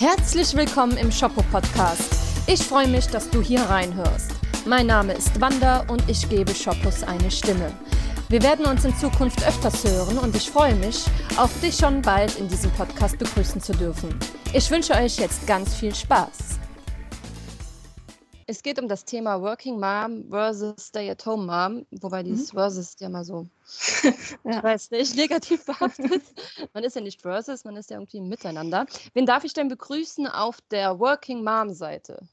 Herzlich willkommen im Shoppo Podcast. Ich freue mich, dass du hier reinhörst. Mein Name ist Wanda und ich gebe Shoppos eine Stimme. Wir werden uns in Zukunft öfters hören und ich freue mich, auch dich schon bald in diesem Podcast begrüßen zu dürfen. Ich wünsche euch jetzt ganz viel Spaß. Es geht um das Thema Working Mom versus Stay-at-Home Mom, wobei dieses mhm. versus ja mal so, ja. weiß nicht, negativ behaftet. man ist ja nicht versus, man ist ja irgendwie miteinander. Wen darf ich denn begrüßen auf der Working Mom Seite?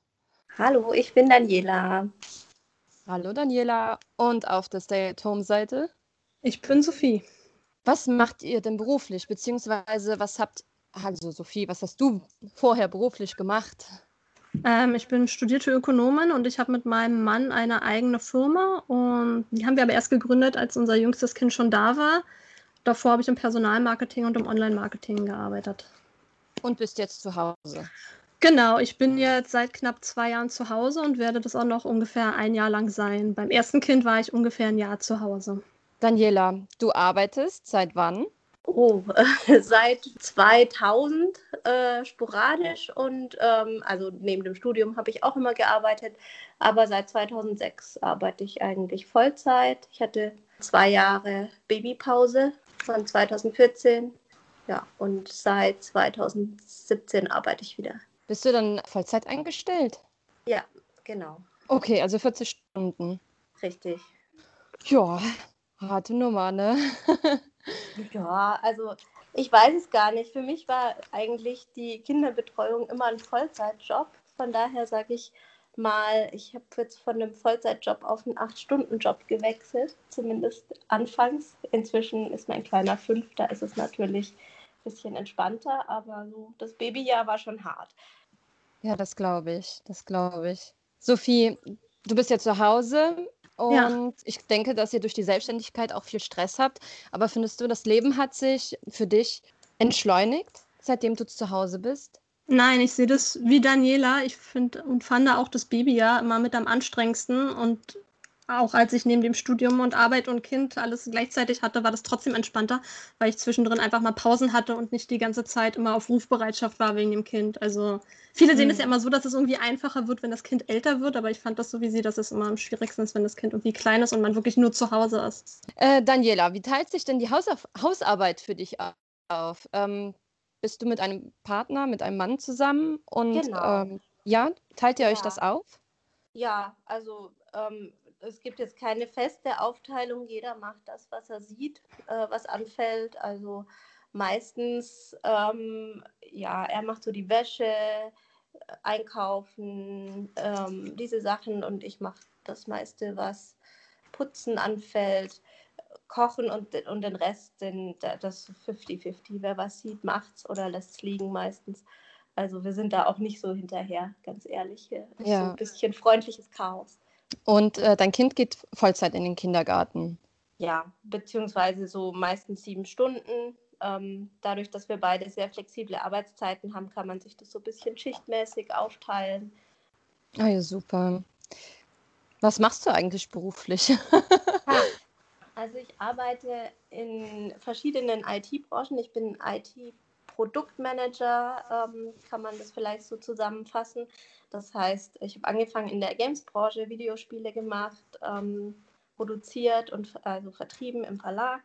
Hallo, ich bin Daniela. Hallo Daniela. Und auf der Stay-at-Home Seite? Ich bin Sophie. Was macht ihr denn beruflich? Beziehungsweise was habt, also Sophie, was hast du vorher beruflich gemacht? Ähm, ich bin studierte Ökonomin und ich habe mit meinem Mann eine eigene Firma und die haben wir aber erst gegründet, als unser jüngstes Kind schon da war. Davor habe ich im Personalmarketing und im Online-Marketing gearbeitet. Und bist jetzt zu Hause? Genau, ich bin jetzt seit knapp zwei Jahren zu Hause und werde das auch noch ungefähr ein Jahr lang sein. Beim ersten Kind war ich ungefähr ein Jahr zu Hause. Daniela, du arbeitest seit wann? Oh, äh, seit 2000 äh, sporadisch und ähm, also neben dem Studium habe ich auch immer gearbeitet, aber seit 2006 arbeite ich eigentlich Vollzeit. Ich hatte zwei Jahre Babypause von 2014, ja, und seit 2017 arbeite ich wieder. Bist du dann Vollzeit eingestellt? Ja, genau. Okay, also 40 Stunden. Richtig. Ja, harte Nummer, ne? Ja, also ich weiß es gar nicht. Für mich war eigentlich die Kinderbetreuung immer ein Vollzeitjob. Von daher sage ich mal, ich habe jetzt von einem Vollzeitjob auf einen Acht-Stunden-Job gewechselt, zumindest anfangs. Inzwischen ist mein kleiner fünf, da ist es natürlich ein bisschen entspannter, aber so das Babyjahr war schon hart. Ja, das glaube ich, das glaube ich. Sophie, du bist ja zu Hause. Und ja. ich denke, dass ihr durch die Selbstständigkeit auch viel Stress habt. Aber findest du, das Leben hat sich für dich entschleunigt, seitdem du zu Hause bist? Nein, ich sehe das wie Daniela. Ich finde und fand auch das Baby ja immer mit am anstrengendsten. Und auch als ich neben dem Studium und Arbeit und Kind alles gleichzeitig hatte, war das trotzdem entspannter, weil ich zwischendrin einfach mal Pausen hatte und nicht die ganze Zeit immer auf Rufbereitschaft war wegen dem Kind. Also viele mhm. sehen es ja immer so, dass es irgendwie einfacher wird, wenn das Kind älter wird, aber ich fand das so wie sie, dass es immer am schwierigsten ist, wenn das Kind irgendwie klein ist und man wirklich nur zu Hause ist. Äh, Daniela, wie teilt sich denn die Hausauf Hausarbeit für dich auf? Ähm, bist du mit einem Partner, mit einem Mann zusammen? Und genau. ähm, ja, teilt ihr ja. euch das auf? Ja, also ähm, es gibt jetzt keine feste Aufteilung, jeder macht das, was er sieht, äh, was anfällt. Also meistens, ähm, ja, er macht so die Wäsche, äh, einkaufen, ähm, diese Sachen und ich mache das meiste, was Putzen anfällt, Kochen und, und den Rest sind das 50-50. Wer was sieht, macht's oder lässt es liegen meistens. Also wir sind da auch nicht so hinterher, ganz ehrlich. Ja. so ein bisschen freundliches Chaos. Und äh, dein Kind geht Vollzeit in den Kindergarten. Ja, beziehungsweise so meistens sieben Stunden. Ähm, dadurch, dass wir beide sehr flexible Arbeitszeiten haben, kann man sich das so ein bisschen schichtmäßig aufteilen. Ah ja, super. Was machst du eigentlich beruflich? also ich arbeite in verschiedenen IT-Branchen. Ich bin IT-Produktmanager, ähm, kann man das vielleicht so zusammenfassen. Das heißt, ich habe angefangen in der Games-Branche, Videospiele gemacht, ähm, produziert und also vertrieben im Verlag.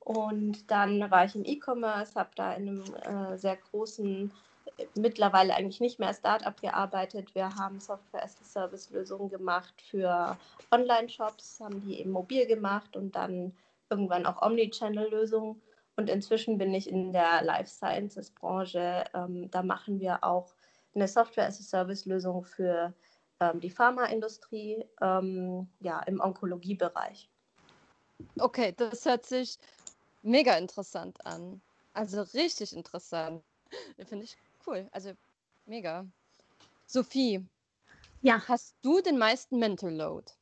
Und dann war ich im E-Commerce, habe da in einem äh, sehr großen, mittlerweile eigentlich nicht mehr Startup gearbeitet. Wir haben Software-as-a-Service-Lösungen gemacht für Online-Shops, haben die eben mobil gemacht und dann irgendwann auch Omnichannel-Lösungen. Und inzwischen bin ich in der Life Sciences-Branche. Ähm, da machen wir auch eine Software-as-a-Service-Lösung für ähm, die Pharmaindustrie ähm, ja, im Onkologiebereich. Okay, das hört sich mega interessant an. Also richtig interessant. Finde ich cool. Also mega. Sophie, ja. hast du den meisten Mental Load?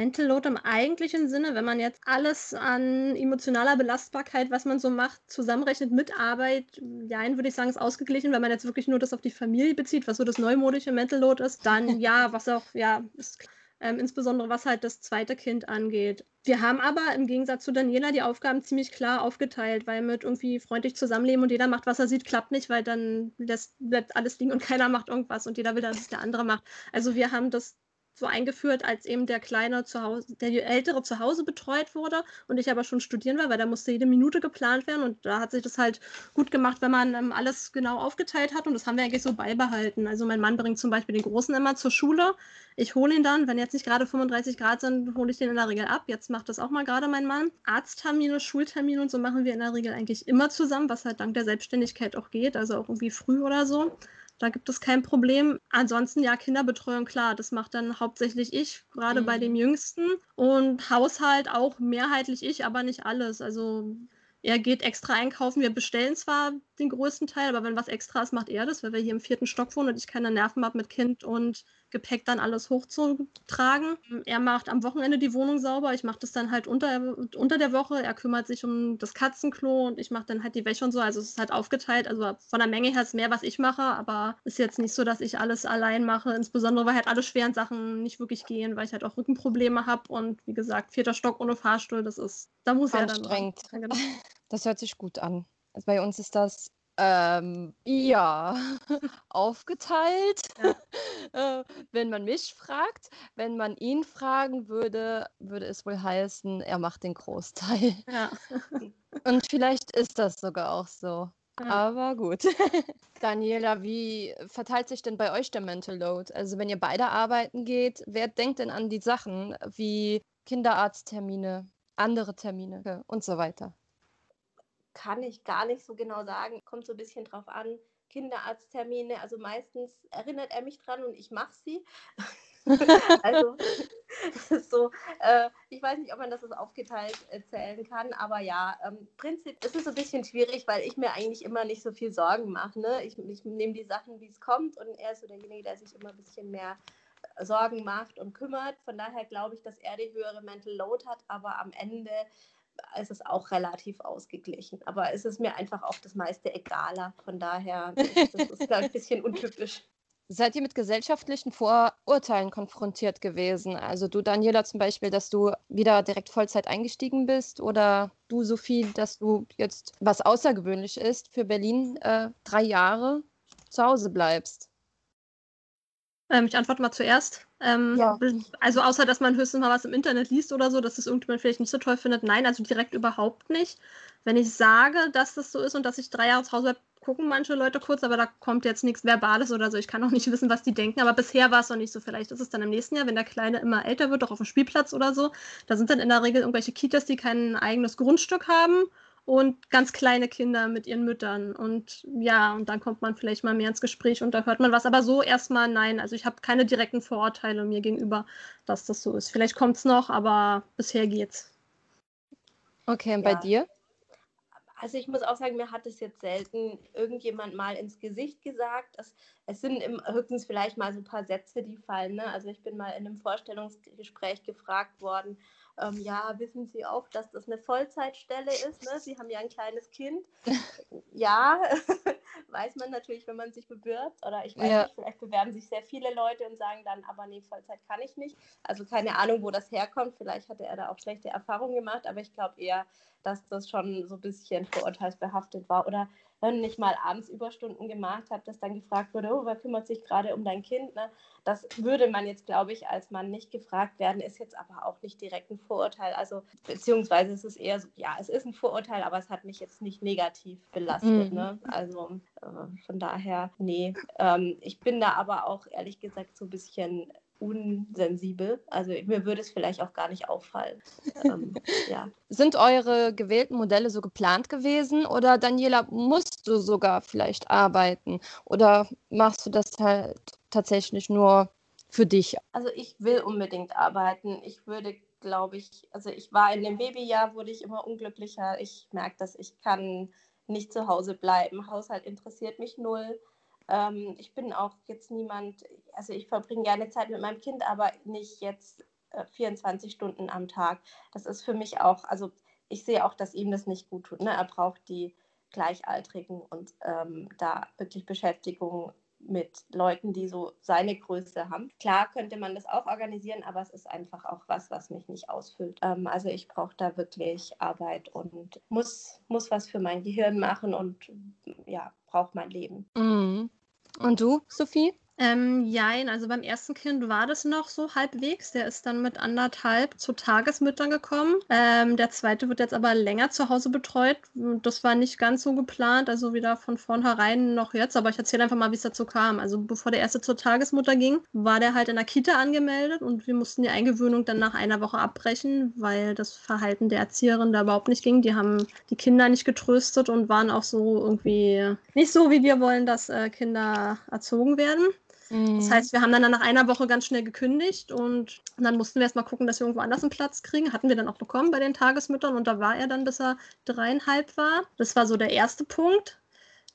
Mental Load im eigentlichen Sinne, wenn man jetzt alles an emotionaler Belastbarkeit, was man so macht, zusammenrechnet mit Arbeit, ja, würde ich sagen, ist ausgeglichen. Wenn man jetzt wirklich nur das auf die Familie bezieht, was so das neumodische Mental Load ist, dann ja, was auch, ja, ist, ähm, insbesondere was halt das zweite Kind angeht. Wir haben aber im Gegensatz zu Daniela die Aufgaben ziemlich klar aufgeteilt, weil mit irgendwie freundlich zusammenleben und jeder macht, was er sieht, klappt nicht, weil dann lässt, bleibt alles liegen und keiner macht irgendwas und jeder will, dass es der andere macht. Also wir haben das so eingeführt, als eben der Kleine zu Hause, der Ältere zu Hause betreut wurde und ich aber schon studieren war, weil da musste jede Minute geplant werden und da hat sich das halt gut gemacht, wenn man ähm, alles genau aufgeteilt hat und das haben wir eigentlich so beibehalten. Also mein Mann bringt zum Beispiel den Großen immer zur Schule. Ich hole ihn dann, wenn jetzt nicht gerade 35 Grad sind, hole ich den in der Regel ab. Jetzt macht das auch mal gerade mein Mann. Arzttermine, Schultermine und so machen wir in der Regel eigentlich immer zusammen, was halt dank der Selbstständigkeit auch geht, also auch irgendwie früh oder so. Da gibt es kein Problem. Ansonsten ja, Kinderbetreuung, klar, das macht dann hauptsächlich ich, gerade mhm. bei dem Jüngsten. Und Haushalt auch mehrheitlich ich, aber nicht alles. Also er geht extra einkaufen. Wir bestellen zwar den größten Teil, aber wenn was extra ist, macht er das, weil wir hier im vierten Stock wohnen und ich keine Nerven habe mit Kind und Gepäck dann alles hochzutragen. Er macht am Wochenende die Wohnung sauber. Ich mache das dann halt unter, unter der Woche. Er kümmert sich um das Katzenklo und ich mache dann halt die Wäsche und so. Also es ist halt aufgeteilt. Also von der Menge her ist mehr, was ich mache, aber ist jetzt nicht so, dass ich alles allein mache. Insbesondere, weil halt alle schweren Sachen nicht wirklich gehen, weil ich halt auch Rückenprobleme habe und wie gesagt, vierter Stock ohne Fahrstuhl, das ist, da muss er dann. Anstrengend. Genau. Das hört sich gut an. Also bei uns ist das ähm, ja, aufgeteilt. Ja. äh, wenn man mich fragt, wenn man ihn fragen würde, würde es wohl heißen, er macht den Großteil. Ja. Und vielleicht ist das sogar auch so. Aber gut. Daniela, wie verteilt sich denn bei euch der Mental Load? Also wenn ihr beide arbeiten geht, wer denkt denn an die Sachen wie Kinderarzttermine, andere Termine und so weiter? Kann ich gar nicht so genau sagen. Kommt so ein bisschen drauf an. Kinderarzttermine, also meistens erinnert er mich dran und ich mache sie. also, das ist so, äh, ich weiß nicht, ob man das so aufgeteilt erzählen kann, aber ja, ähm, Prinzip ist es ein bisschen schwierig, weil ich mir eigentlich immer nicht so viel Sorgen mache. Ne? Ich, ich nehme die Sachen, wie es kommt und er ist so derjenige, der sich immer ein bisschen mehr Sorgen macht und kümmert. Von daher glaube ich, dass er die höhere Mental Load hat, aber am Ende ist es auch relativ ausgeglichen. Aber es ist mir einfach auch das meiste egaler. Von daher, das ist, glaube ein bisschen untypisch. Seid ihr mit gesellschaftlichen Vorurteilen konfrontiert gewesen? Also du, Daniela, zum Beispiel, dass du wieder direkt Vollzeit eingestiegen bist oder du, Sophie, dass du jetzt, was außergewöhnlich ist, für Berlin äh, drei Jahre zu Hause bleibst? Ähm, ich antworte mal zuerst. Ähm, ja. Also außer, dass man höchstens mal was im Internet liest oder so, dass es irgendjemand vielleicht nicht so toll findet. Nein, also direkt überhaupt nicht. Wenn ich sage, dass das so ist und dass ich drei Jahre zu Hause bleibe, gucken manche Leute kurz, aber da kommt jetzt nichts Verbales oder so. Ich kann auch nicht wissen, was die denken. Aber bisher war es noch nicht so. Vielleicht ist es dann im nächsten Jahr, wenn der Kleine immer älter wird, auch auf dem Spielplatz oder so. Da sind dann in der Regel irgendwelche Kitas, die kein eigenes Grundstück haben und ganz kleine Kinder mit ihren Müttern. Und ja, und dann kommt man vielleicht mal mehr ins Gespräch und da hört man was. Aber so erstmal nein. Also ich habe keine direkten Vorurteile mir gegenüber, dass das so ist. Vielleicht kommt es noch, aber bisher geht's. Okay, und ja. bei dir? Also ich muss auch sagen, mir hat es jetzt selten irgendjemand mal ins Gesicht gesagt. Es, es sind im, höchstens vielleicht mal so ein paar Sätze, die fallen. Ne? Also ich bin mal in einem Vorstellungsgespräch gefragt worden, ähm, ja, wissen Sie auch, dass das eine Vollzeitstelle ist? Ne? Sie haben ja ein kleines Kind. ja, weiß man natürlich, wenn man sich bewirbt. Oder ich weiß ja. nicht, vielleicht bewerben sich sehr viele Leute und sagen dann, aber nee, Vollzeit kann ich nicht. Also keine Ahnung, wo das herkommt. Vielleicht hatte er da auch schlechte Erfahrungen gemacht, aber ich glaube eher, dass das schon so ein bisschen vorurteilsbehaftet war. Oder wenn ich mal abends Überstunden gemacht habe, dass dann gefragt wurde, oh, wer kümmert sich gerade um dein Kind? Ne? Das würde man jetzt, glaube ich, als Mann nicht gefragt werden, ist jetzt aber auch nicht direkt ein Vorurteil. Also, beziehungsweise ist es eher so, ja, es ist ein Vorurteil, aber es hat mich jetzt nicht negativ belastet. Mhm. Ne? Also äh, von daher, nee. Ähm, ich bin da aber auch ehrlich gesagt so ein bisschen unsensibel. Also mir würde es vielleicht auch gar nicht auffallen. ähm, ja. Sind eure gewählten Modelle so geplant gewesen oder Daniela, musst du sogar vielleicht arbeiten oder machst du das halt tatsächlich nur für dich? Also ich will unbedingt arbeiten. Ich würde, glaube ich, also ich war in dem Babyjahr, wurde ich immer unglücklicher. Ich merke, dass ich kann nicht zu Hause bleiben. Haushalt interessiert mich null. Ähm, ich bin auch jetzt niemand, also ich verbringe gerne Zeit mit meinem Kind, aber nicht jetzt äh, 24 Stunden am Tag. Das ist für mich auch, also ich sehe auch, dass ihm das nicht gut tut. Ne? Er braucht die Gleichaltrigen und ähm, da wirklich Beschäftigung mit Leuten, die so seine Größe haben. Klar könnte man das auch organisieren, aber es ist einfach auch was, was mich nicht ausfüllt. Ähm, also ich brauche da wirklich Arbeit und muss, muss was für mein Gehirn machen und ja, brauche mein Leben. Mhm. Und du, Sophie? Ähm, jein, also beim ersten Kind war das noch so halbwegs. Der ist dann mit anderthalb zu Tagesmüttern gekommen. Ähm, der zweite wird jetzt aber länger zu Hause betreut. Das war nicht ganz so geplant, also wieder von vornherein noch jetzt. Aber ich erzähle einfach mal, wie es dazu kam. Also bevor der erste zur Tagesmutter ging, war der halt in der Kita angemeldet und wir mussten die Eingewöhnung dann nach einer Woche abbrechen, weil das Verhalten der Erzieherin da überhaupt nicht ging. Die haben die Kinder nicht getröstet und waren auch so irgendwie nicht so, wie wir wollen, dass äh, Kinder erzogen werden. Das Mhm. heißt, wir haben dann nach einer Woche ganz schnell gekündigt und dann mussten wir erstmal gucken, dass wir irgendwo anders einen Platz kriegen. Hatten wir dann auch bekommen bei den Tagesmüttern und da war er dann, bis er dreieinhalb war. Das war so der erste Punkt.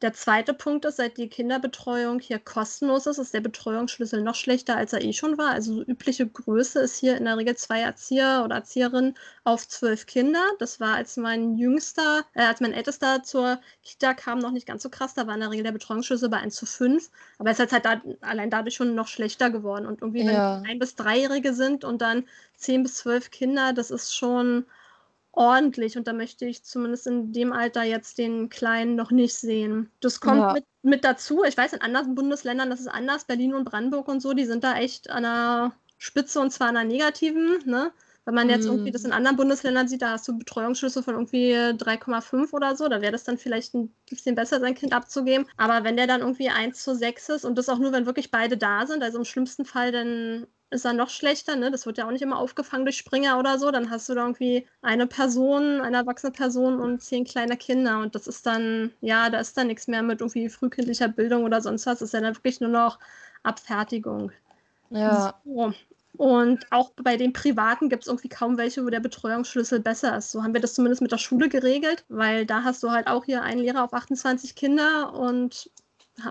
Der zweite Punkt ist, seit die Kinderbetreuung hier kostenlos ist, ist der Betreuungsschlüssel noch schlechter, als er eh schon war. Also übliche Größe ist hier in der Regel zwei Erzieher oder Erzieherinnen auf zwölf Kinder. Das war, als mein jüngster, äh, als mein ältester zur Kita kam, noch nicht ganz so krass. Da war in der Regel der Betreuungsschlüssel bei 1 zu 5. Aber es ist halt da, allein dadurch schon noch schlechter geworden. Und irgendwie, Ja. wenn ein- bis dreijährige sind und dann zehn bis zwölf Kinder, das ist schon ordentlich und da möchte ich zumindest in dem Alter jetzt den Kleinen noch nicht sehen. Das kommt Ja. mit, mit dazu. Ich weiß, in anderen Bundesländern das ist anders. Berlin und Brandenburg und so, die sind da echt an der Spitze und zwar an der negativen. Ne? Wenn man jetzt irgendwie das in anderen Bundesländern sieht, da hast du Betreuungsschlüsse von irgendwie 3,5 oder so, da wäre das dann vielleicht ein bisschen besser, sein Kind abzugeben. Aber wenn der dann irgendwie 1 zu 6 ist und das auch nur, wenn wirklich beide da sind, also im schlimmsten Fall dann ist er noch schlechter, ne? Das wird ja auch nicht immer aufgefangen durch Springer oder so. Dann hast du da irgendwie eine Person, eine erwachsene Person und zehn kleine Kinder. Und das ist dann, ja, da ist dann nichts mehr mit irgendwie frühkindlicher Bildung oder sonst was. Das ist ja dann wirklich nur noch Abfertigung. Ja. So. Und auch bei den Privaten gibt es irgendwie kaum welche, wo der Betreuungsschlüssel besser ist. So haben wir das zumindest mit der Schule geregelt, weil da hast du halt auch hier einen Lehrer auf 28 Kinder und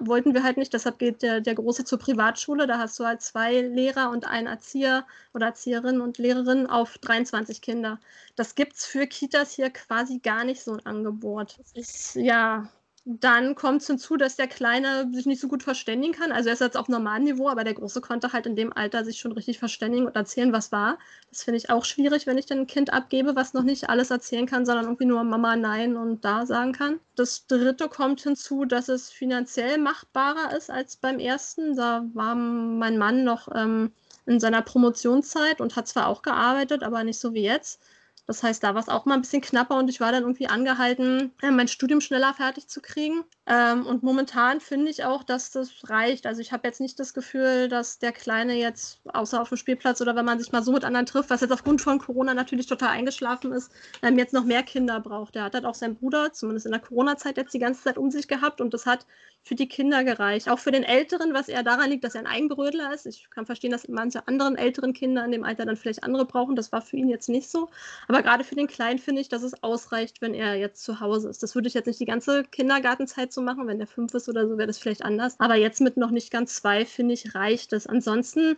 wollten wir halt nicht. Deshalb geht der, der Große zur Privatschule. Da hast du halt zwei Lehrer und einen Erzieher oder Erzieherin und Lehrerin auf 23 Kinder. Das gibt es für Kitas hier quasi gar nicht so ein Angebot. Das ist ja dann kommt es hinzu, dass der Kleine sich nicht so gut verständigen kann. Also er ist jetzt auf normalem Niveau, aber der Große konnte halt in dem Alter sich schon richtig verständigen und erzählen, was war. Das finde ich auch schwierig, wenn ich dann ein Kind abgebe, was noch nicht alles erzählen kann, sondern irgendwie nur Mama, Nein und da sagen kann. Das dritte kommt hinzu, dass es finanziell machbarer ist als beim ersten. Da war mein Mann noch ähm, in seiner Promotionszeit und hat zwar auch gearbeitet, aber nicht so wie jetzt. Das heißt, da war es auch mal ein bisschen knapper und ich war dann irgendwie angehalten, äh, mein Studium schneller fertig zu kriegen. Ähm, und momentan finde ich auch, dass das reicht. Also ich habe jetzt nicht das Gefühl, dass der Kleine jetzt, außer auf dem Spielplatz oder wenn man sich mal so mit anderen trifft, was jetzt aufgrund von Corona natürlich total eingeschlafen ist, ähm, jetzt noch mehr Kinder braucht. Der hat halt auch seinen Bruder, zumindest in der Corona-Zeit, jetzt die ganze Zeit um sich gehabt und das hat für die Kinder gereicht. Auch für den Älteren, was eher daran liegt, dass er ein Eigenbrödler ist. Ich kann verstehen, dass manche anderen älteren Kinder in dem Alter dann vielleicht andere brauchen. Das war für ihn jetzt nicht so. Aber gerade für den Kleinen finde ich, dass es ausreicht, wenn er jetzt zu Hause ist. Das würde ich jetzt nicht die ganze Kindergartenzeit so machen. Wenn der fünf ist oder so, wäre das vielleicht anders. Aber jetzt mit noch nicht ganz zwei, finde ich, reicht es. Ansonsten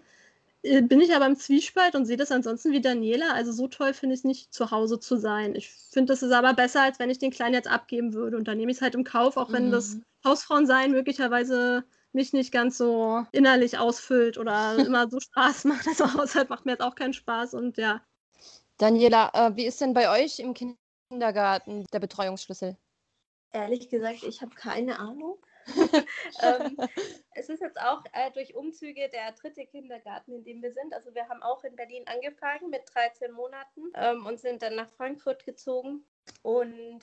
äh, bin ich aber im Zwiespalt und sehe das ansonsten wie Daniela. Also so toll finde ich es nicht, zu Hause zu sein. Ich finde, das ist aber besser, als wenn ich den Kleinen jetzt abgeben würde. Und dann nehme ich es halt im Kauf, auch wenn Mhm. das Hausfrauensein möglicherweise mich nicht ganz so innerlich ausfüllt oder immer so Spaß macht. Also Haushalt macht mir jetzt auch keinen Spaß und ja. Daniela, äh, wie ist denn bei euch im Kindergarten der Betreuungsschlüssel? Ehrlich gesagt, ich habe keine Ahnung. ähm, es ist jetzt auch äh, durch Umzüge der dritte Kindergarten, in dem wir sind. Also wir haben auch in Berlin angefangen mit 13 Monaten ähm, und sind dann nach Frankfurt gezogen. Und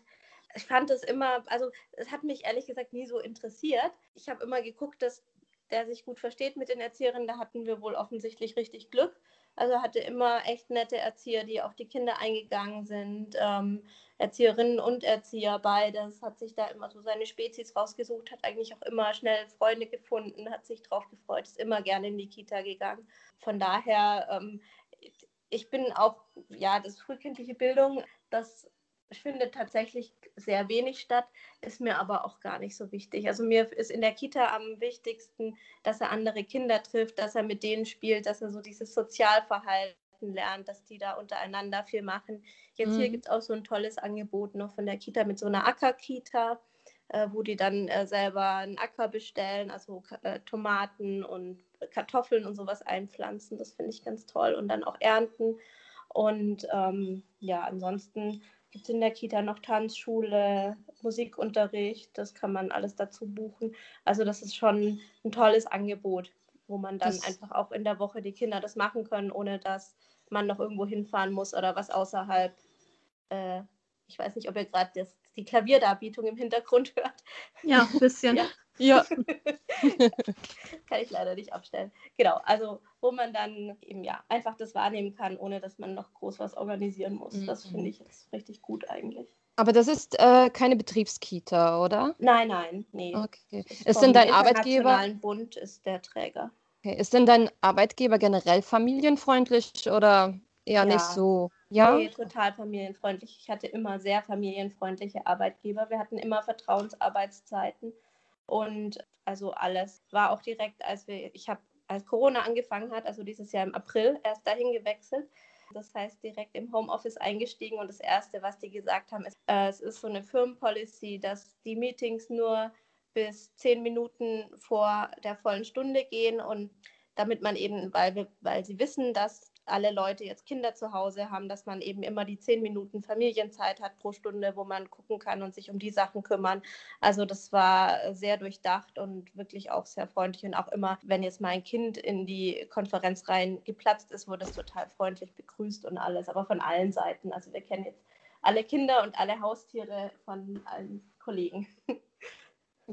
ich fand es immer, also es hat mich ehrlich gesagt nie so interessiert. Ich habe immer geguckt, dass der sich gut versteht mit den Erzieherinnen. Da hatten wir wohl offensichtlich richtig Glück. Also hatte immer echt nette Erzieher, die auf die Kinder eingegangen sind. Ähm, Erzieherinnen und Erzieher, beides, hat sich da immer so seine Spezies rausgesucht, hat eigentlich auch immer schnell Freunde gefunden, hat sich drauf gefreut, ist immer gerne in die Kita gegangen. Von daher, ähm, ich bin auch, ja, das frühkindliche Bildung, das findet tatsächlich sehr wenig statt, ist mir aber auch gar nicht so wichtig. Also mir ist in der Kita am wichtigsten, dass er andere Kinder trifft, dass er mit denen spielt, dass er so dieses Sozialverhalten lernt, dass die da untereinander viel machen. Jetzt Mhm. hier gibt es auch so ein tolles Angebot noch von der Kita mit so einer Acker-Kita. äh, wo die dann äh, selber einen Acker bestellen, also äh, Tomaten und Kartoffeln und sowas einpflanzen. Das finde ich ganz toll und dann auch ernten. Und ähm, ja, ansonsten gibt es in der Kita noch Tanzschule, Musikunterricht, das kann man alles dazu buchen. Also das ist schon ein tolles Angebot, wo man dann das einfach auch in der Woche die Kinder das machen können, ohne dass man noch irgendwo hinfahren muss oder was außerhalb. Äh, ich weiß nicht, ob ihr gerade die Klavierdarbietung im Hintergrund hört. Ja, ein bisschen. ja. Ja. kann ich leider nicht abstellen. Genau, also wo man dann eben ja einfach das wahrnehmen kann, ohne dass man noch groß was organisieren muss. Mhm. Das finde ich jetzt richtig gut eigentlich. Aber das ist äh, keine Betriebskita, oder? Nein, nein, nee. Okay. Ist, denn dein Arbeitgeber? Bund ist der Träger. Okay. Ist denn dein Arbeitgeber generell familienfreundlich oder eher ja. nicht so? Ja, nee, total familienfreundlich. Ich hatte immer sehr familienfreundliche Arbeitgeber. Wir hatten immer Vertrauensarbeitszeiten. Und also alles war auch direkt, als wir, ich habe, als Corona angefangen hat, also dieses Jahr im April, erst dahin gewechselt. Das heißt, direkt im Homeoffice eingestiegen und das Erste, was die gesagt haben, ist, äh, es ist so eine Firmenpolicy, dass die Meetings nur bis zehn Minuten vor der vollen Stunde gehen und damit man eben, weil, wir, weil sie wissen, dass alle Leute jetzt Kinder zu Hause haben, dass man eben immer die zehn Minuten Familienzeit hat pro Stunde, wo man gucken kann und sich um die Sachen kümmern. Also das war sehr durchdacht und wirklich auch sehr freundlich. Und auch immer, wenn jetzt mein Kind in die Konferenz rein geplatzt ist, wurde es total freundlich begrüßt und alles, aber von allen Seiten. Also wir kennen jetzt alle Kinder und alle Haustiere von allen Kollegen.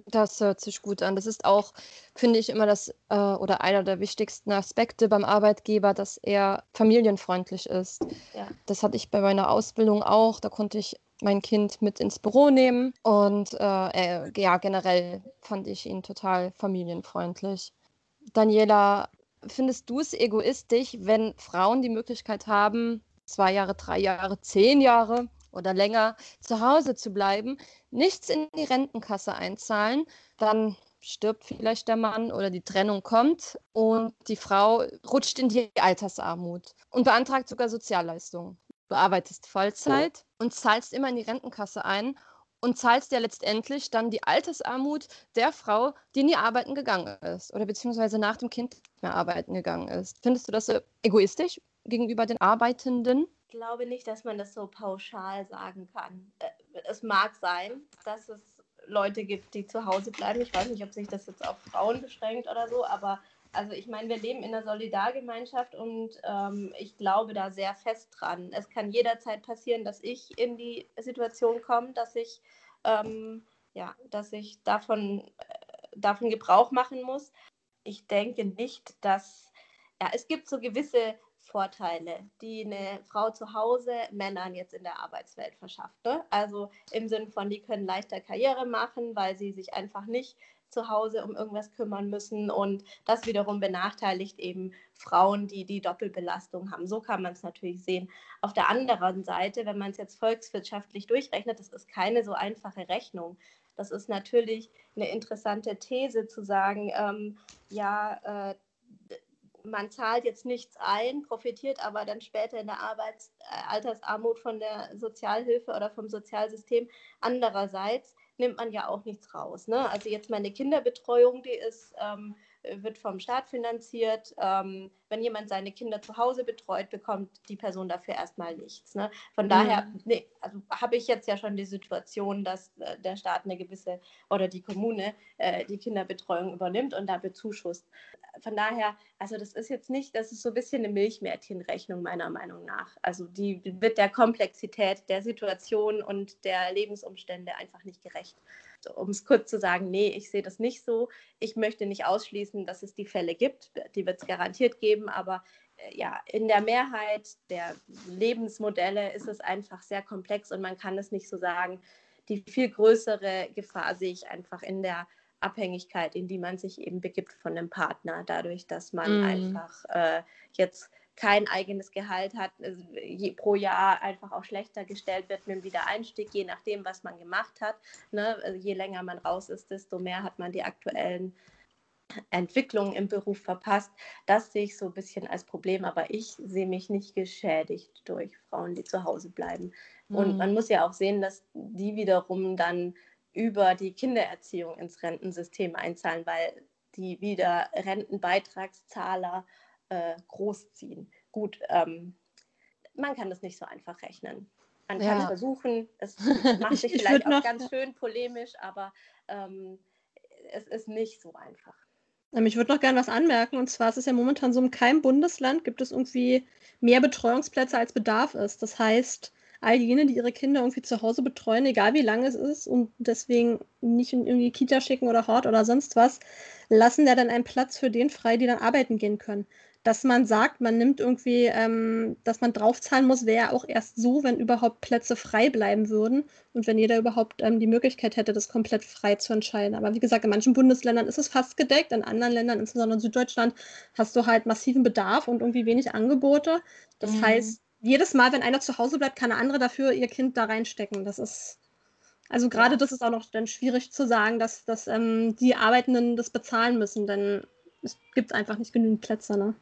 Das hört sich gut an. Das ist auch, finde ich, immer das äh, oder einer der wichtigsten Aspekte beim Arbeitgeber, dass er familienfreundlich ist. Ja. Das hatte ich bei meiner Ausbildung auch. Da konnte ich mein Kind mit ins Büro nehmen und äh, äh, ja, generell fand ich ihn total familienfreundlich. Daniela, findest du es egoistisch, wenn Frauen die Möglichkeit haben, zwei Jahre, drei Jahre, zehn Jahre oder länger zu Hause zu bleiben, nichts in die Rentenkasse einzahlen, dann stirbt vielleicht der Mann oder die Trennung kommt und die Frau rutscht in die Altersarmut und beantragt sogar Sozialleistungen. Du arbeitest Vollzeit und zahlst immer in die Rentenkasse ein und zahlst ja letztendlich dann die Altersarmut der Frau, die nie arbeiten gegangen ist oder beziehungsweise nach dem Kind nicht mehr arbeiten gegangen ist. Findest du das so egoistisch gegenüber den Arbeitenden? Glaube nicht, dass man das so pauschal sagen kann. Äh, es mag sein, dass es Leute gibt, die zu Hause bleiben. Ich weiß nicht, ob sich das jetzt auf Frauen beschränkt oder so, aber also ich meine, wir leben in einer Solidargemeinschaft und ähm, ich glaube da sehr fest dran. Es kann jederzeit passieren, dass ich in die Situation komme, dass ich, ähm, ja, dass ich davon, äh, davon Gebrauch machen muss. Ich denke nicht, dass ja, es gibt so gewisse Vorteile, die eine Frau zu Hause Männern jetzt in der Arbeitswelt verschafft. Ne? Also im Sinn von, die können leichter Karriere machen, weil sie sich einfach nicht zu Hause um irgendwas kümmern müssen und das wiederum benachteiligt eben Frauen, die die Doppelbelastung haben. So kann man es natürlich sehen. Auf der anderen Seite, wenn man es jetzt volkswirtschaftlich durchrechnet, das ist keine so einfache Rechnung. Das ist natürlich eine interessante These zu sagen, ähm, ja, äh, man zahlt jetzt nichts ein, profitiert aber dann später in der Arbeits äh, Altersarmut von der Sozialhilfe oder vom Sozialsystem. Andererseits nimmt man ja auch nichts raus. Ne? Also jetzt meine Kinderbetreuung, die ist ähm, wird vom Staat finanziert. Ähm, wenn jemand seine Kinder zu Hause betreut, bekommt die Person dafür erstmal nichts. Ne? Von mhm. daher nee, also habe ich jetzt ja schon die Situation, dass äh, der Staat eine gewisse oder die Kommune äh, die Kinderbetreuung übernimmt und da bezuschusst. Von daher, also das ist jetzt nicht, das ist so ein bisschen eine Milchmädchenrechnung meiner Meinung nach. Also die wird der Komplexität der Situation und der Lebensumstände einfach nicht gerecht um es kurz zu sagen, nee, ich sehe das nicht so. Ich möchte nicht ausschließen, dass es die Fälle gibt. Die wird es garantiert geben, aber äh, ja, in der Mehrheit der Lebensmodelle ist es einfach sehr komplex und man kann es nicht so sagen. Die viel größere Gefahr sehe ich einfach in der Abhängigkeit, in die man sich eben begibt von einem Partner, dadurch, dass man mm. einfach äh, jetzt kein eigenes Gehalt hat, also je, pro Jahr einfach auch schlechter gestellt wird mit dem Wiedereinstieg, je nachdem, was man gemacht hat. Ne? Also je länger man raus ist, desto mehr hat man die aktuellen Entwicklungen im Beruf verpasst. Das sehe ich so ein bisschen als Problem, aber ich sehe mich nicht geschädigt durch Frauen, die zu Hause bleiben. Mhm. Und man muss ja auch sehen, dass die wiederum dann über die Kindererziehung ins Rentensystem einzahlen, weil die wieder Rentenbeitragszahler äh, großziehen. Gut, ähm, man kann das nicht so einfach rechnen. Man kann es versuchen, es macht sich ich, vielleicht ich auch ganz schön polemisch, aber ähm, es ist nicht so einfach. Ähm, ich würde noch gerne was anmerken, und zwar ist es ja momentan so, in keinem Bundesland gibt es irgendwie mehr Betreuungsplätze, als Bedarf ist. Das heißt, all jene, die ihre Kinder irgendwie zu Hause betreuen, egal wie lange es ist und deswegen nicht in irgendwie Kita schicken oder Hort oder sonst was, lassen ja dann einen Platz für den frei, die dann arbeiten gehen können dass man sagt, man nimmt irgendwie, ähm, dass man draufzahlen muss, wäre auch erst so, wenn überhaupt Plätze frei bleiben würden und wenn jeder überhaupt ähm, die Möglichkeit hätte, das komplett frei zu entscheiden. Aber wie gesagt, in manchen Bundesländern ist es fast gedeckt, in anderen Ländern, insbesondere in Süddeutschland, hast du halt massiven Bedarf und irgendwie wenig Angebote. Das mhm. heißt, jedes Mal, wenn einer zu Hause bleibt, kann eine andere dafür ihr Kind da reinstecken. Das ist also gerade das ist auch noch dann schwierig zu sagen, dass, dass ähm, die Arbeitenden das bezahlen müssen, denn es gibt einfach nicht genügend Plätze. Ne?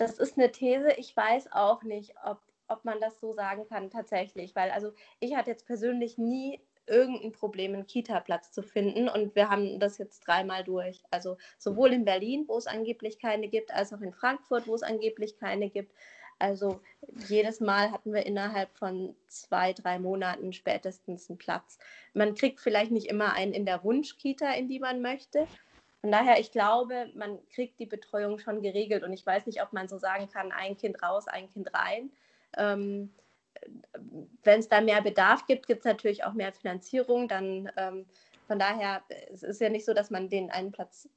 Das ist eine These. Ich weiß auch nicht, ob, ob man das so sagen kann tatsächlich, weil also ich hatte jetzt persönlich nie irgendein Problem, einen Kita-Platz zu finden und wir haben das jetzt dreimal durch. Also sowohl in Berlin, wo es angeblich keine gibt, als auch in Frankfurt, wo es angeblich keine gibt. Also jedes Mal hatten wir innerhalb von zwei, drei Monaten spätestens einen Platz. Man kriegt vielleicht nicht immer einen in der Wunschkita, in die man möchte, von daher, ich glaube, man kriegt die Betreuung schon geregelt und ich weiß nicht, ob man so sagen kann, ein Kind raus, ein Kind rein. Ähm, Wenn es da mehr Bedarf gibt, gibt es natürlich auch mehr Finanzierung. Dann ähm, von daher, es ist ja nicht so, dass man den einen Platz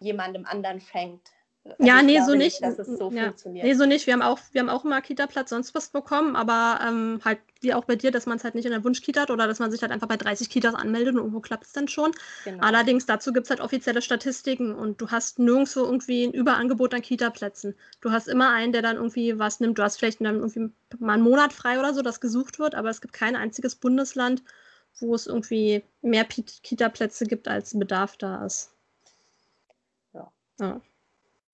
jemandem anderen schenkt. Also ja, nee, so nicht. Es so ja. Nee, so nicht. Wir haben auch, wir haben auch immer Kita-Platz sonst was bekommen, aber ähm, halt wie auch bei dir, dass man es halt nicht in der Wunschkita hat oder dass man sich halt einfach bei 30 Kitas anmeldet und irgendwo klappt es dann schon. Genau. Allerdings dazu gibt es halt offizielle Statistiken und du hast nirgendwo irgendwie ein Überangebot an Kita-Plätzen. Du hast immer einen, der dann irgendwie was nimmt. Du hast vielleicht dann irgendwie mal einen Monat frei oder so, das gesucht wird, aber es gibt kein einziges Bundesland, wo es irgendwie mehr Kita-Plätze gibt, als Bedarf da ist. Ja. ja.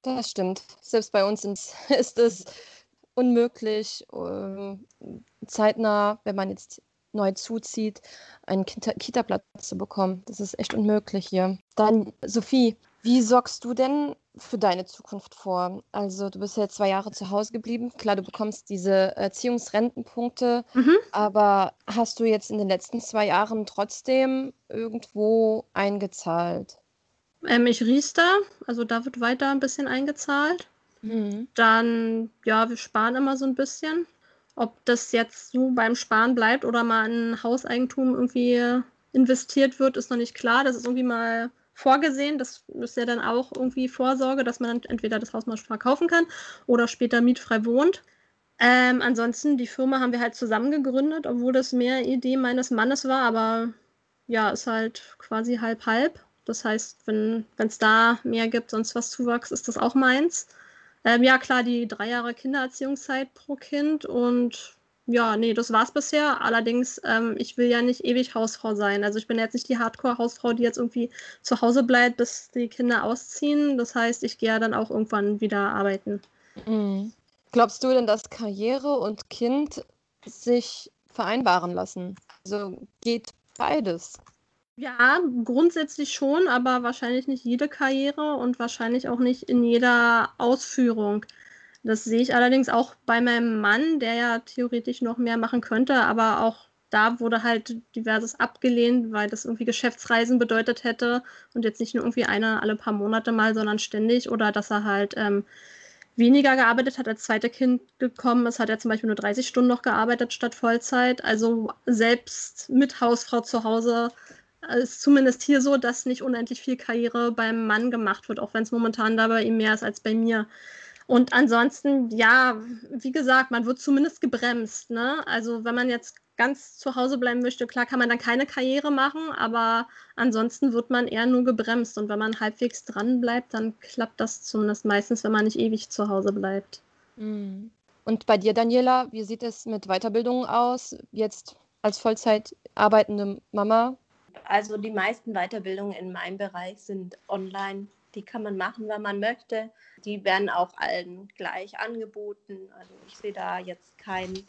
Das stimmt. Selbst bei uns ist es unmöglich, ähm, zeitnah, wenn man jetzt neu zuzieht, einen Kita-Platz zu bekommen. Das ist echt unmöglich hier. Dann, Sophie, wie sorgst du denn für deine Zukunft vor? Also, du bist ja zwei Jahre zu Hause geblieben. Klar, du bekommst diese Erziehungsrentenpunkte, mhm. aber hast du jetzt in den letzten zwei Jahren trotzdem irgendwo eingezahlt? Ähm, ich Riester, also da wird weiter ein bisschen eingezahlt. Mhm. Dann, ja, wir sparen immer so ein bisschen. Ob das jetzt so beim Sparen bleibt oder mal in Hauseigentum irgendwie investiert wird, ist noch nicht klar. Das ist irgendwie mal vorgesehen. Das ist ja dann auch irgendwie Vorsorge, dass man dann entweder das Haus mal verkaufen kann oder später mietfrei wohnt. Ähm, ansonsten, die Firma haben wir halt zusammen gegründet, obwohl das mehr Idee meines Mannes war, aber ja, ist halt quasi halb-halb. Das heißt, wenn es da mehr gibt, sonst was Zuwachs, ist das auch meins. Ähm, ja, klar, die drei Jahre Kindererziehungszeit pro Kind und ja, nee, das war's bisher. Allerdings, ähm, ich will ja nicht ewig Hausfrau sein. Also ich bin jetzt nicht die Hardcore-Hausfrau, die jetzt irgendwie zu Hause bleibt, bis die Kinder ausziehen. Das heißt, ich gehe ja dann auch irgendwann wieder arbeiten. Mhm. Glaubst du denn, dass Karriere und Kind sich vereinbaren lassen? Also geht beides? Ja, grundsätzlich schon, aber wahrscheinlich nicht jede Karriere und wahrscheinlich auch nicht in jeder Ausführung. Das sehe ich allerdings auch bei meinem Mann, der ja theoretisch noch mehr machen könnte, aber auch da wurde halt diverses abgelehnt, weil das irgendwie Geschäftsreisen bedeutet hätte und jetzt nicht nur irgendwie eine alle paar Monate mal, sondern ständig oder dass er halt ähm, weniger gearbeitet hat, als zweite Kind gekommen ist, hat er zum Beispiel nur 30 Stunden noch gearbeitet statt Vollzeit. Also selbst mit Hausfrau zu Hause ist zumindest hier so, dass nicht unendlich viel Karriere beim Mann gemacht wird, auch wenn es momentan da bei ihm mehr ist als bei mir. Und ansonsten, ja, wie gesagt, man wird zumindest gebremst. Ne? Also wenn man jetzt ganz zu Hause bleiben möchte, klar kann man dann keine Karriere machen, aber ansonsten wird man eher nur gebremst. Und wenn man halbwegs dran bleibt, dann klappt das zumindest meistens, wenn man nicht ewig zu Hause bleibt. Mhm. Und bei dir, Daniela, wie sieht es mit Weiterbildung aus? Jetzt als Vollzeit arbeitende Mama, also die meisten Weiterbildungen in meinem Bereich sind online. Die kann man machen, wenn man möchte. Die werden auch allen gleich angeboten. Also ich sehe da jetzt keinen.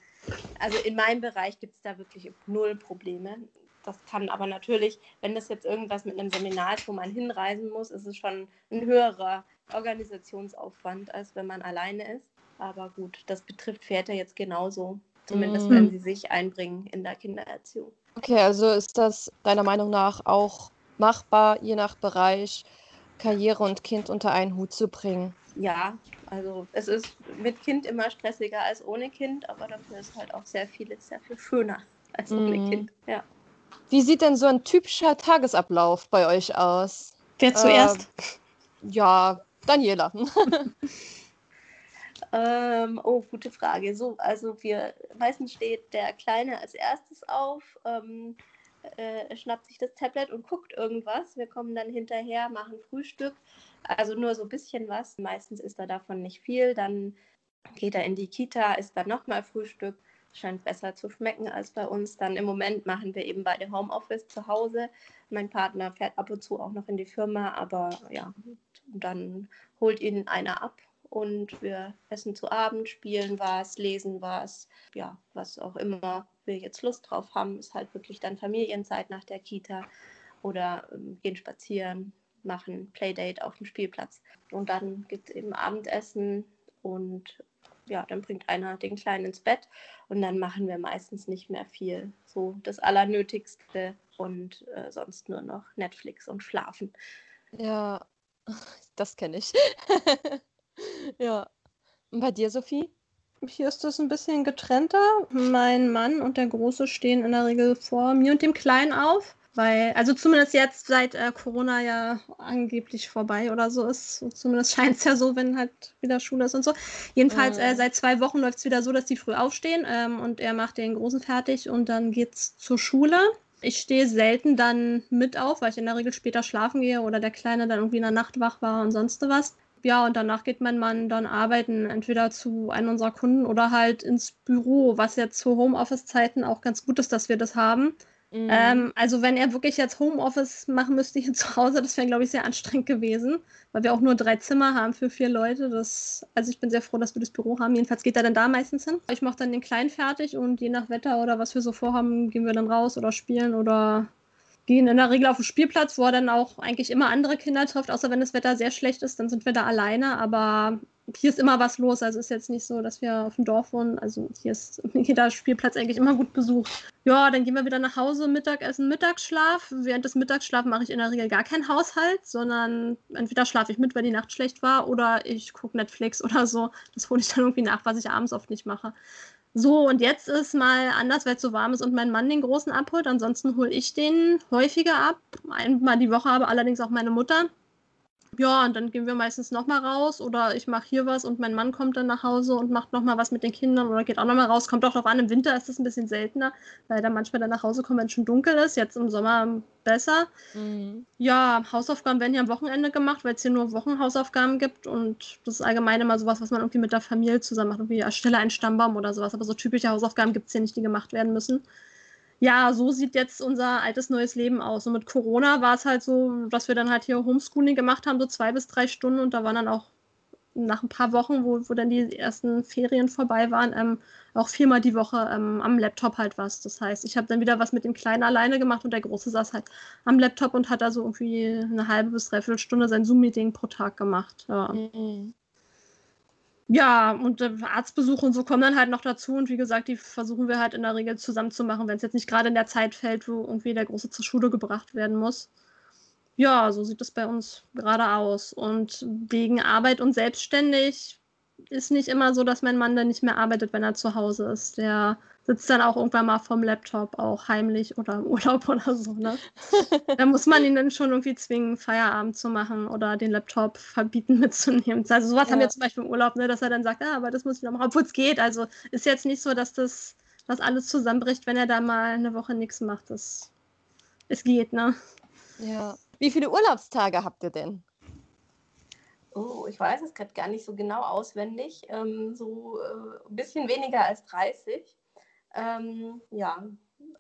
Also in meinem Bereich gibt es da wirklich null Probleme. das kann aber natürlich, wenn das jetzt irgendwas mit einem Seminar ist, wo man hinreisen muss, ist es schon ein höherer Organisationsaufwand, als wenn man alleine ist. Aber gut, das betrifft Väter jetzt genauso, zumindest mm. wenn sie sich einbringen in der Kindererziehung. Okay, also ist das deiner Meinung nach auch machbar, je nach Bereich, Karriere und Kind unter einen Hut zu bringen? Ja, also es ist mit Kind immer stressiger als ohne Kind, aber dafür ist halt auch sehr vieles sehr viel schöner als ohne mm. Kind. Ja. Wie sieht denn so ein typischer Tagesablauf bei euch aus? Wer zuerst? Ähm, ja, Daniela. ähm, oh, gute Frage. So, also wir meistens steht der Kleine als erstes auf, ähm, äh, schnappt sich das Tablet und guckt irgendwas. Wir kommen dann hinterher, machen Frühstück. Also nur so ein bisschen was. Meistens ist da davon nicht viel. Dann geht er in die Kita, isst dann nochmal Frühstück scheint besser zu schmecken als bei uns. Dann im Moment machen wir eben beide Homeoffice zu Hause. Mein Partner fährt ab und zu auch noch in die Firma, aber ja, dann holt ihn einer ab und wir essen zu Abend, spielen was, lesen was, ja, was auch immer wir jetzt Lust drauf haben, ist halt wirklich dann Familienzeit nach der Kita oder ähm, gehen spazieren, machen Playdate auf dem Spielplatz. Und dann gibt es eben Abendessen und ja, dann bringt einer den Kleinen ins Bett und dann machen wir meistens nicht mehr viel. So das Allernötigste und äh, sonst nur noch Netflix und Schlafen. Ja, das kenne ich. ja. Und bei dir, Sophie? Hier ist das ein bisschen getrennter. Mein Mann und der Große stehen in der Regel vor mir und dem Kleinen auf. Weil, also zumindest jetzt seit äh, Corona ja angeblich vorbei oder so ist. Zumindest scheint es ja so, wenn halt wieder Schule ist und so. Jedenfalls äh, mhm. seit zwei Wochen läuft es wieder so, dass die früh aufstehen ähm, und er macht den Großen fertig und dann geht's zur Schule. Ich stehe selten dann mit auf, weil ich in der Regel später schlafen gehe oder der Kleine dann irgendwie in der Nacht wach war und sonst was. Ja, und danach geht mein Mann dann arbeiten, entweder zu einem unserer Kunden oder halt ins Büro, was jetzt zu Homeoffice-Zeiten auch ganz gut ist, dass wir das haben. Mhm. Ähm, also wenn er wirklich jetzt Homeoffice machen müsste hier zu Hause, das wäre, glaube ich, sehr anstrengend gewesen, weil wir auch nur drei Zimmer haben für vier Leute. Das, also ich bin sehr froh, dass wir das Büro haben. Jedenfalls geht er dann da meistens hin. Ich mache dann den Kleinen fertig und je nach Wetter oder was wir so vorhaben, gehen wir dann raus oder spielen oder gehen in der Regel auf den Spielplatz, wo er dann auch eigentlich immer andere Kinder trifft, außer wenn das Wetter sehr schlecht ist, dann sind wir da alleine. Aber hier ist immer was los. Also ist jetzt nicht so, dass wir auf dem Dorf wohnen. Also hier ist jeder Spielplatz eigentlich immer gut besucht. Ja, dann gehen wir wieder nach Hause, Mittagessen, Mittagsschlaf. Während des Mittagsschlafs mache ich in der Regel gar keinen Haushalt, sondern entweder schlafe ich mit, weil die Nacht schlecht war, oder ich gucke Netflix oder so. Das hole ich dann irgendwie nach, was ich abends oft nicht mache. So, und jetzt ist mal anders, weil es so warm ist und mein Mann den Großen abholt. Ansonsten hole ich den häufiger ab. Einmal die Woche aber allerdings auch meine Mutter. Ja, und dann gehen wir meistens nochmal raus oder ich mache hier was und mein Mann kommt dann nach Hause und macht nochmal was mit den Kindern oder geht auch nochmal raus. Kommt auch darauf an, im Winter ist das ein bisschen seltener, weil da manchmal dann nach Hause kommt, wenn es schon dunkel ist. Jetzt im Sommer besser. Mhm. Ja, Hausaufgaben werden hier am Wochenende gemacht, weil es hier nur Wochenhausaufgaben gibt und das ist allgemein immer sowas, was man irgendwie mit der Familie zusammen macht. Irgendwie erstelle einen Stammbaum oder sowas. Aber so typische Hausaufgaben gibt es hier nicht, die gemacht werden müssen ja, so sieht jetzt unser altes neues Leben aus. Und mit Corona war es halt so, dass wir dann halt hier Homeschooling gemacht haben, so zwei bis drei Stunden und da waren dann auch nach ein paar Wochen, wo, wo dann die ersten Ferien vorbei waren, ähm, auch viermal die Woche ähm, am Laptop halt was. Das heißt, ich habe dann wieder was mit dem Kleinen alleine gemacht und der Große saß halt am Laptop und hat da so irgendwie eine halbe bis dreiviertel Stunde sein Zoom-Meeting pro Tag gemacht. Ja. Mhm. Ja, und äh, Arztbesuche und so kommen dann halt noch dazu. Und wie gesagt, die versuchen wir halt in der Regel zusammen zu machen, wenn es jetzt nicht gerade in der Zeit fällt, wo irgendwie der Große zur Schule gebracht werden muss. Ja, so sieht es bei uns gerade aus. Und wegen Arbeit und selbstständig ist nicht immer so, dass mein Mann dann nicht mehr arbeitet, wenn er zu Hause ist. Der sitzt dann auch irgendwann mal vom Laptop, auch heimlich oder im Urlaub oder so. Ne? da muss man ihn dann schon irgendwie zwingen, Feierabend zu machen oder den Laptop verbieten mitzunehmen. Also sowas ja. haben wir zum Beispiel im Urlaub, ne, dass er dann sagt, ah, aber das muss ich noch machen, obwohl es geht. Also ist jetzt nicht so, dass das dass alles zusammenbricht, wenn er da mal eine Woche nichts macht. Das, es geht, ne? Ja. Wie viele Urlaubstage habt ihr denn? Oh, ich weiß es gerade gar nicht so genau auswendig. Ähm, so äh, ein bisschen weniger als 30. Ähm, ja,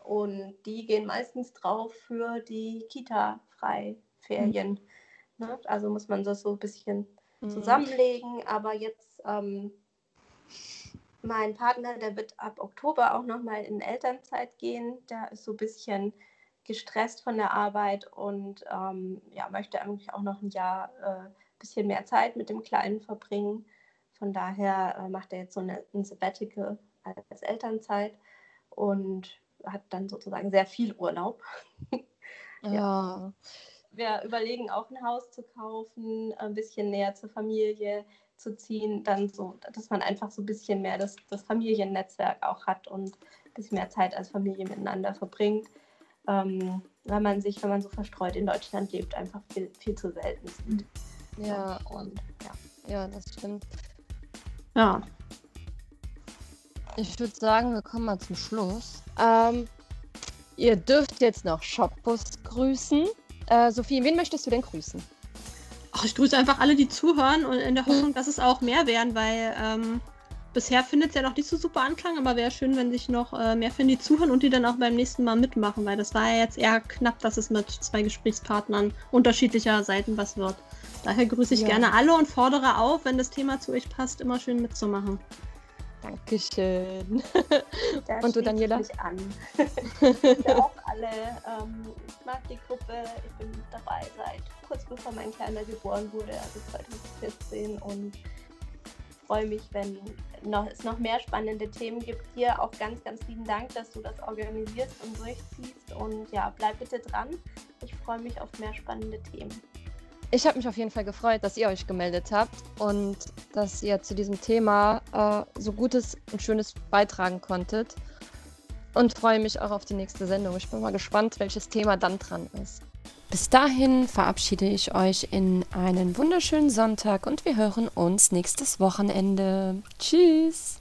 und die gehen meistens drauf für die Kita-Freiferien. Mhm. Ne? Also muss man das so ein bisschen mhm. zusammenlegen. Aber jetzt, ähm, mein Partner, der wird ab Oktober auch nochmal in Elternzeit gehen. Der ist so ein bisschen gestresst von der Arbeit und ähm, ja, möchte eigentlich auch noch ein Jahr ein äh, bisschen mehr Zeit mit dem Kleinen verbringen. Von daher äh, macht er jetzt so eine, ein Sabbatical als Elternzeit und hat dann sozusagen sehr viel Urlaub. ja. ja. Wir überlegen auch ein Haus zu kaufen, ein bisschen näher zur Familie zu ziehen, dann so, dass man einfach so ein bisschen mehr das, das Familiennetzwerk auch hat und ein bisschen mehr Zeit als Familie miteinander verbringt. Ähm, weil man sich, wenn man so verstreut in Deutschland lebt, einfach viel, viel zu selten sieht. Ja, und ja. Ja, das stimmt. Ja. Ich würde sagen, wir kommen mal zum Schluss. Ähm, ihr dürft jetzt noch Shopbus grüßen. Äh, Sophie, wen möchtest du denn grüßen? Ach, ich grüße einfach alle, die zuhören und in der Hoffnung, dass es auch mehr werden, weil ähm, bisher findet es ja noch nicht so super Anklang, aber wäre schön, wenn sich noch äh, mehr finden, die zuhören und die dann auch beim nächsten Mal mitmachen, weil das war ja jetzt eher knapp, dass es mit zwei Gesprächspartnern unterschiedlicher Seiten was wird. Daher grüße ich ja. gerne alle und fordere auf, wenn das Thema zu euch passt, immer schön mitzumachen. Dankeschön. Da und du, Daniela? Ich an. ja, auch alle. Ähm, ich mag die Gruppe. Ich bin dabei seit kurz bevor mein Kleiner geboren wurde, also 2014. Und freue mich, wenn noch, es noch mehr spannende Themen gibt. Dir auch ganz, ganz lieben Dank, dass du das organisierst und durchziehst. Und ja, bleib bitte dran. Ich freue mich auf mehr spannende Themen. Ich habe mich auf jeden Fall gefreut, dass ihr euch gemeldet habt und dass ihr zu diesem Thema äh, so Gutes und Schönes beitragen konntet. Und freue mich auch auf die nächste Sendung. Ich bin mal gespannt, welches Thema dann dran ist. Bis dahin verabschiede ich euch in einen wunderschönen Sonntag und wir hören uns nächstes Wochenende. Tschüss!